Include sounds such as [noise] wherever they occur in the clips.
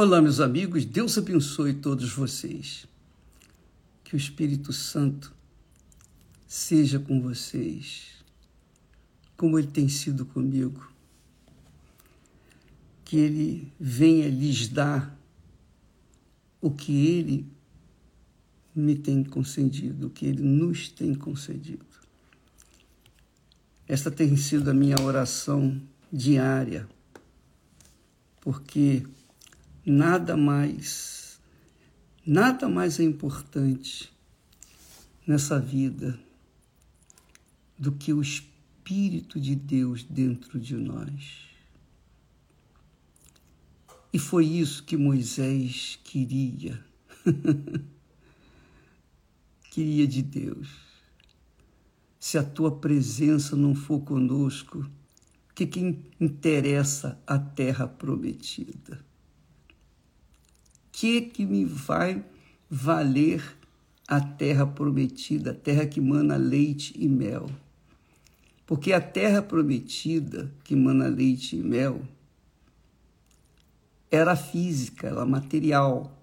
Olá, meus amigos, Deus abençoe todos vocês. Que o Espírito Santo seja com vocês, como ele tem sido comigo. Que ele venha lhes dar o que ele me tem concedido, o que ele nos tem concedido. Esta tem sido a minha oração diária, porque nada mais, nada mais é importante nessa vida do que o Espírito de Deus dentro de nós. E foi isso que Moisés queria. [laughs] queria de Deus. Se a tua presença não for conosco, o que, que interessa a terra prometida? Que que me vai valer a terra prometida, a terra que mana leite e mel? Porque a terra prometida, que mana leite e mel, era física, era material.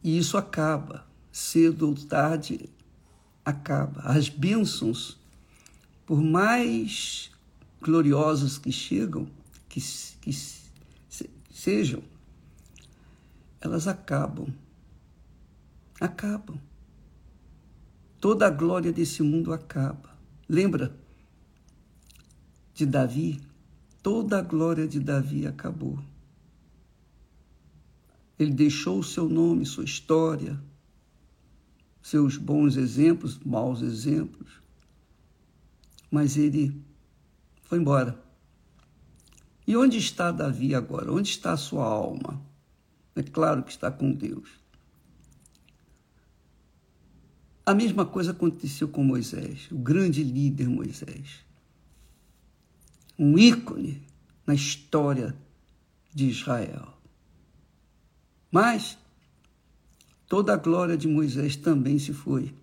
E isso acaba, cedo ou tarde acaba. As bênçãos, por mais gloriosas que chegam, que, que sejam, elas acabam. Acabam. Toda a glória desse mundo acaba. Lembra de Davi? Toda a glória de Davi acabou. Ele deixou o seu nome, sua história, seus bons exemplos, maus exemplos, mas ele foi embora. E onde está Davi agora? Onde está a sua alma? É claro que está com Deus. A mesma coisa aconteceu com Moisés, o grande líder Moisés. Um ícone na história de Israel. Mas toda a glória de Moisés também se foi.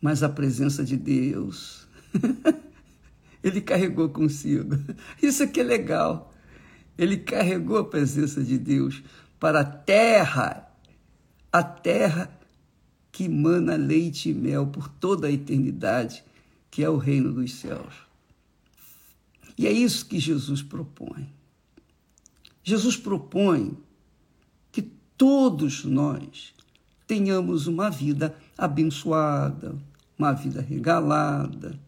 Mas a presença de Deus [laughs] ele carregou consigo. [laughs] Isso aqui é legal. Ele carregou a presença de Deus para a terra, a terra que mana leite e mel por toda a eternidade, que é o reino dos céus. E é isso que Jesus propõe. Jesus propõe que todos nós tenhamos uma vida abençoada, uma vida regalada,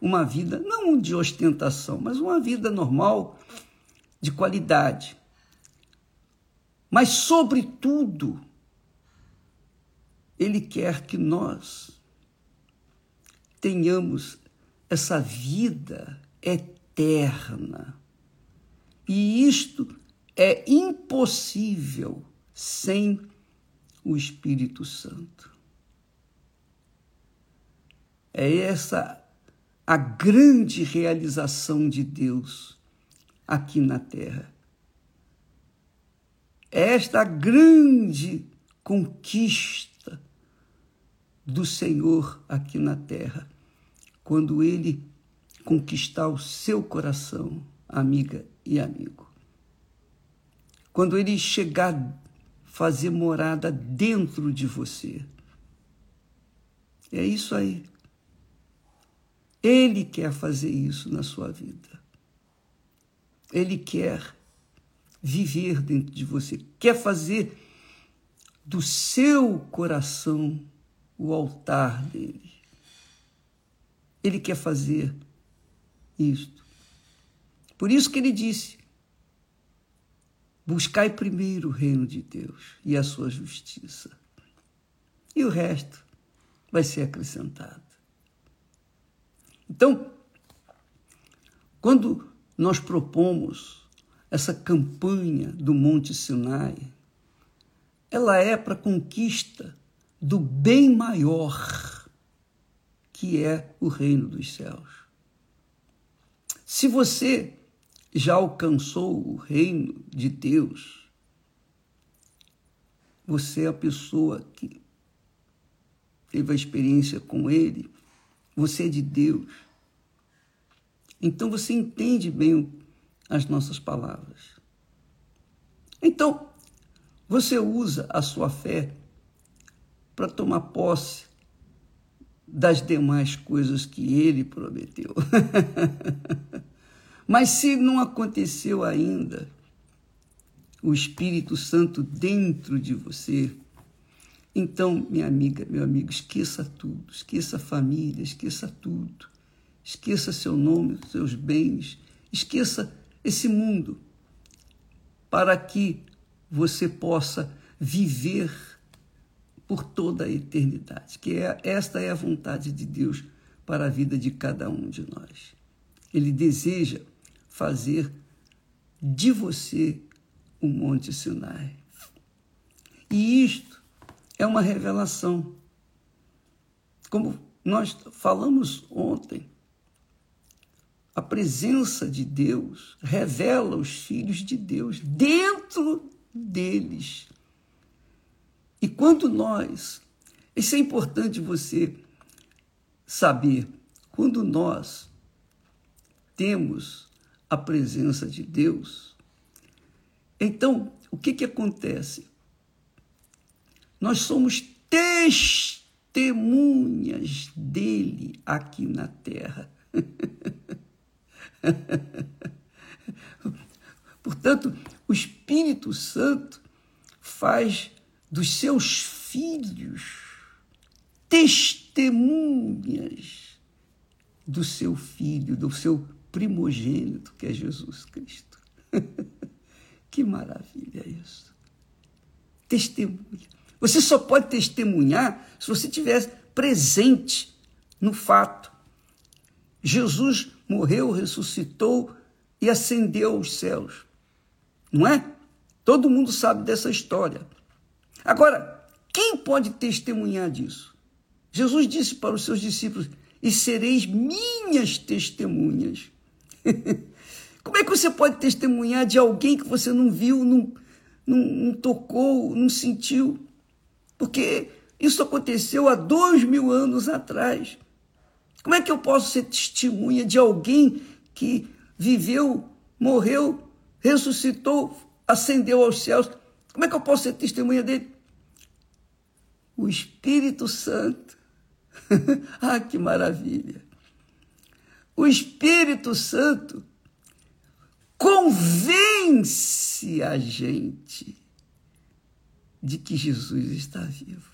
uma vida não de ostentação, mas uma vida normal, de qualidade. Mas, sobretudo, Ele quer que nós tenhamos essa vida eterna. E isto é impossível sem o Espírito Santo. É essa a grande realização de Deus aqui na terra. Esta grande conquista do Senhor aqui na terra, quando ele conquistar o seu coração, amiga e amigo. Quando ele chegar fazer morada dentro de você. É isso aí. Ele quer fazer isso na sua vida. Ele quer viver dentro de você, quer fazer do seu coração o altar dele. Ele quer fazer isto. Por isso que ele disse: buscai primeiro o reino de Deus e a sua justiça, e o resto vai ser acrescentado. Então, quando nós propomos essa campanha do Monte Sinai, ela é para conquista do bem maior, que é o reino dos céus. Se você já alcançou o reino de Deus, você é a pessoa que teve a experiência com Ele, você é de Deus. Então você entende bem as nossas palavras. Então, você usa a sua fé para tomar posse das demais coisas que ele prometeu. [laughs] Mas se não aconteceu ainda, o Espírito Santo dentro de você, então, minha amiga, meu amigo, esqueça tudo, esqueça a família, esqueça tudo, esqueça seu nome, seus bens, esqueça esse mundo, para que você possa viver por toda a eternidade, que é esta é a vontade de Deus para a vida de cada um de nós. Ele deseja fazer de você o Monte Sinai. E isto é uma revelação. Como nós falamos ontem, a presença de Deus revela os filhos de Deus dentro deles. E quando nós, isso é importante você saber, quando nós temos a presença de Deus, então o que, que acontece? Nós somos testemunhas dele aqui na terra. [laughs] Portanto, o Espírito Santo faz dos seus filhos testemunhas do seu filho, do seu primogênito, que é Jesus Cristo. [laughs] que maravilha isso. Testemunha. Você só pode testemunhar se você estiver presente no fato. Jesus morreu, ressuscitou e ascendeu aos céus. Não é? Todo mundo sabe dessa história. Agora, quem pode testemunhar disso? Jesus disse para os seus discípulos: E sereis minhas testemunhas. [laughs] Como é que você pode testemunhar de alguém que você não viu, não, não, não tocou, não sentiu? Porque isso aconteceu há dois mil anos atrás. Como é que eu posso ser testemunha de alguém que viveu, morreu, ressuscitou, ascendeu aos céus? Como é que eu posso ser testemunha dele? O Espírito Santo. [laughs] ah, que maravilha! O Espírito Santo convence a gente de que Jesus está vivo.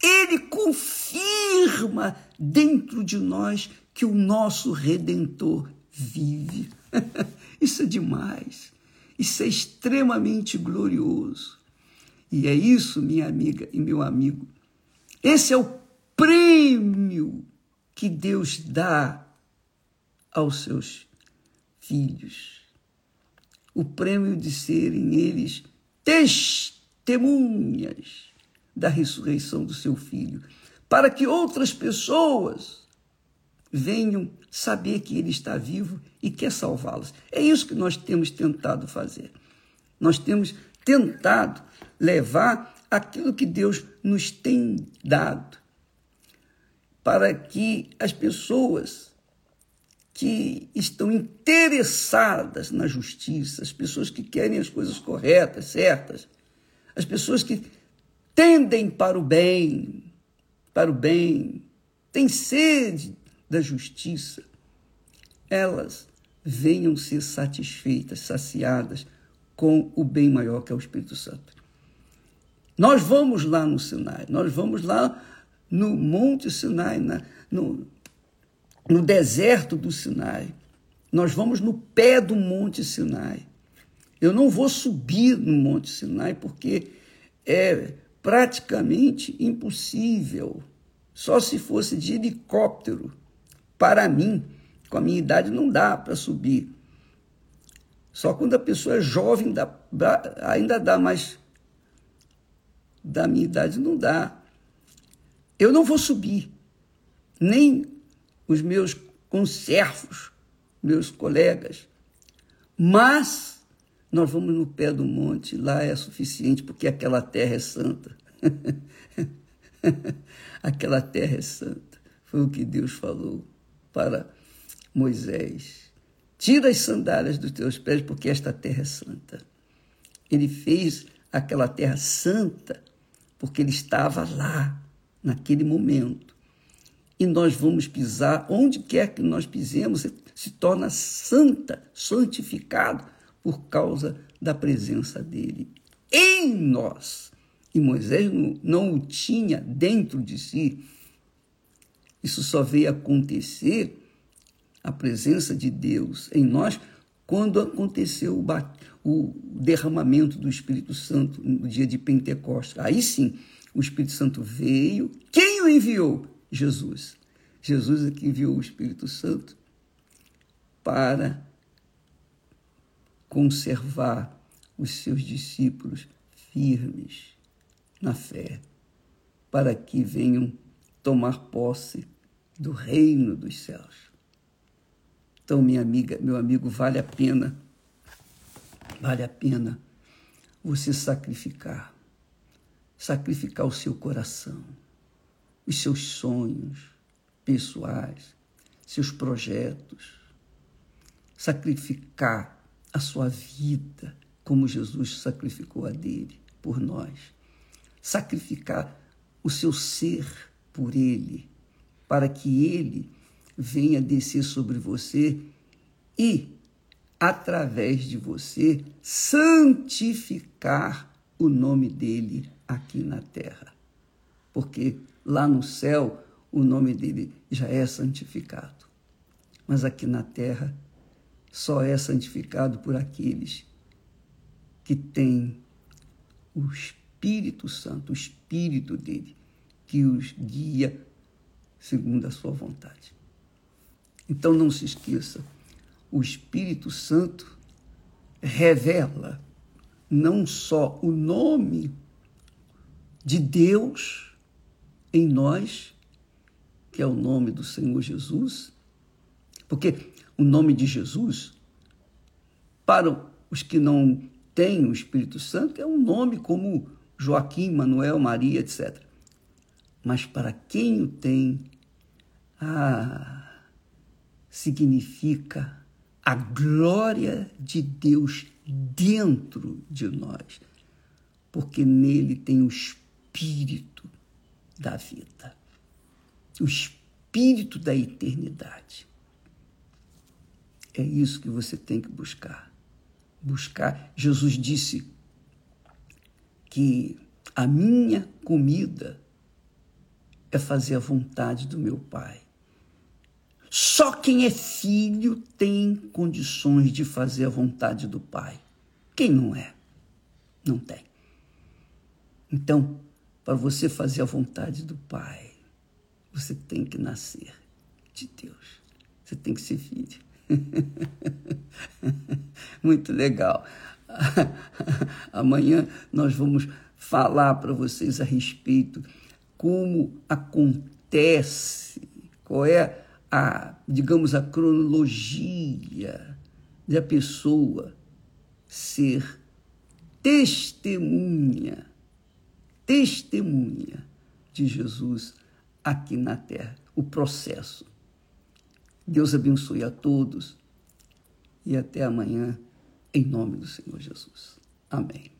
Ele confirma dentro de nós que o nosso redentor vive. [laughs] Isso é demais. Isso é extremamente glorioso. E é isso, minha amiga e meu amigo. Esse é o prêmio que Deus dá aos seus filhos. O prêmio de serem eles testemunhas da ressurreição do seu filho, para que outras pessoas venham saber que ele está vivo e quer salvá-las. É isso que nós temos tentado fazer. Nós temos tentado levar aquilo que Deus nos tem dado para que as pessoas que estão interessadas na justiça, as pessoas que querem as coisas corretas, certas, as pessoas que tendem para o bem, para o bem, têm sede da justiça, elas venham ser satisfeitas, saciadas com o bem maior que é o Espírito Santo. Nós vamos lá no Sinai, nós vamos lá no Monte Sinai, na, no, no deserto do Sinai. Nós vamos no pé do Monte Sinai. Eu não vou subir no Monte Sinai porque é praticamente impossível. Só se fosse de helicóptero. Para mim, com a minha idade, não dá para subir. Só quando a pessoa é jovem dá, ainda dá, mas da minha idade não dá. Eu não vou subir, nem os meus conservos, meus colegas, mas nós vamos no pé do monte, lá é suficiente, porque aquela terra é santa. [laughs] aquela terra é santa. Foi o que Deus falou para Moisés. Tira as sandálias dos teus pés, porque esta terra é santa. Ele fez aquela terra santa porque ele estava lá, naquele momento. E nós vamos pisar, onde quer que nós pisemos, se torna santa, santificado, por causa da presença dele em nós. E Moisés não, não o tinha dentro de si. Isso só veio acontecer a presença de Deus em nós quando aconteceu o, derramamento do Espírito Santo no dia de Pentecostes. Aí sim, o Espírito Santo veio. Quem o enviou? Jesus. Jesus é que enviou o Espírito Santo para conservar os seus discípulos firmes na fé, para que venham tomar posse do reino dos céus. Então, minha amiga, meu amigo, vale a pena, vale a pena você sacrificar, sacrificar o seu coração, os seus sonhos pessoais, seus projetos, sacrificar a sua vida como Jesus sacrificou a dele por nós, sacrificar o seu ser por ele, para que ele venha descer sobre você e, através de você, santificar o nome dele aqui na terra. Porque lá no céu o nome dele já é santificado. Mas aqui na terra só é santificado por aqueles que têm o Espírito Santo, o Espírito dele, que os guia segundo a sua vontade. Então não se esqueça, o Espírito Santo revela não só o nome de Deus em nós, que é o nome do Senhor Jesus, porque o nome de Jesus, para os que não têm o Espírito Santo, é um nome como Joaquim, Manuel, Maria, etc. Mas para quem o tem, ah, significa a glória de Deus dentro de nós, porque nele tem o espírito da vida, o espírito da eternidade. É isso que você tem que buscar. Buscar. Jesus disse que a minha comida é fazer a vontade do meu Pai. Só quem é filho tem condições de fazer a vontade do Pai. Quem não é? Não tem. Então, para você fazer a vontade do Pai, você tem que nascer de Deus. Você tem que ser filho. [laughs] Muito legal. [laughs] Amanhã nós vamos falar para vocês a respeito como acontece, qual é a, digamos, a cronologia da pessoa ser testemunha, testemunha de Jesus aqui na terra, o processo. Deus abençoe a todos e até amanhã, em nome do Senhor Jesus. Amém.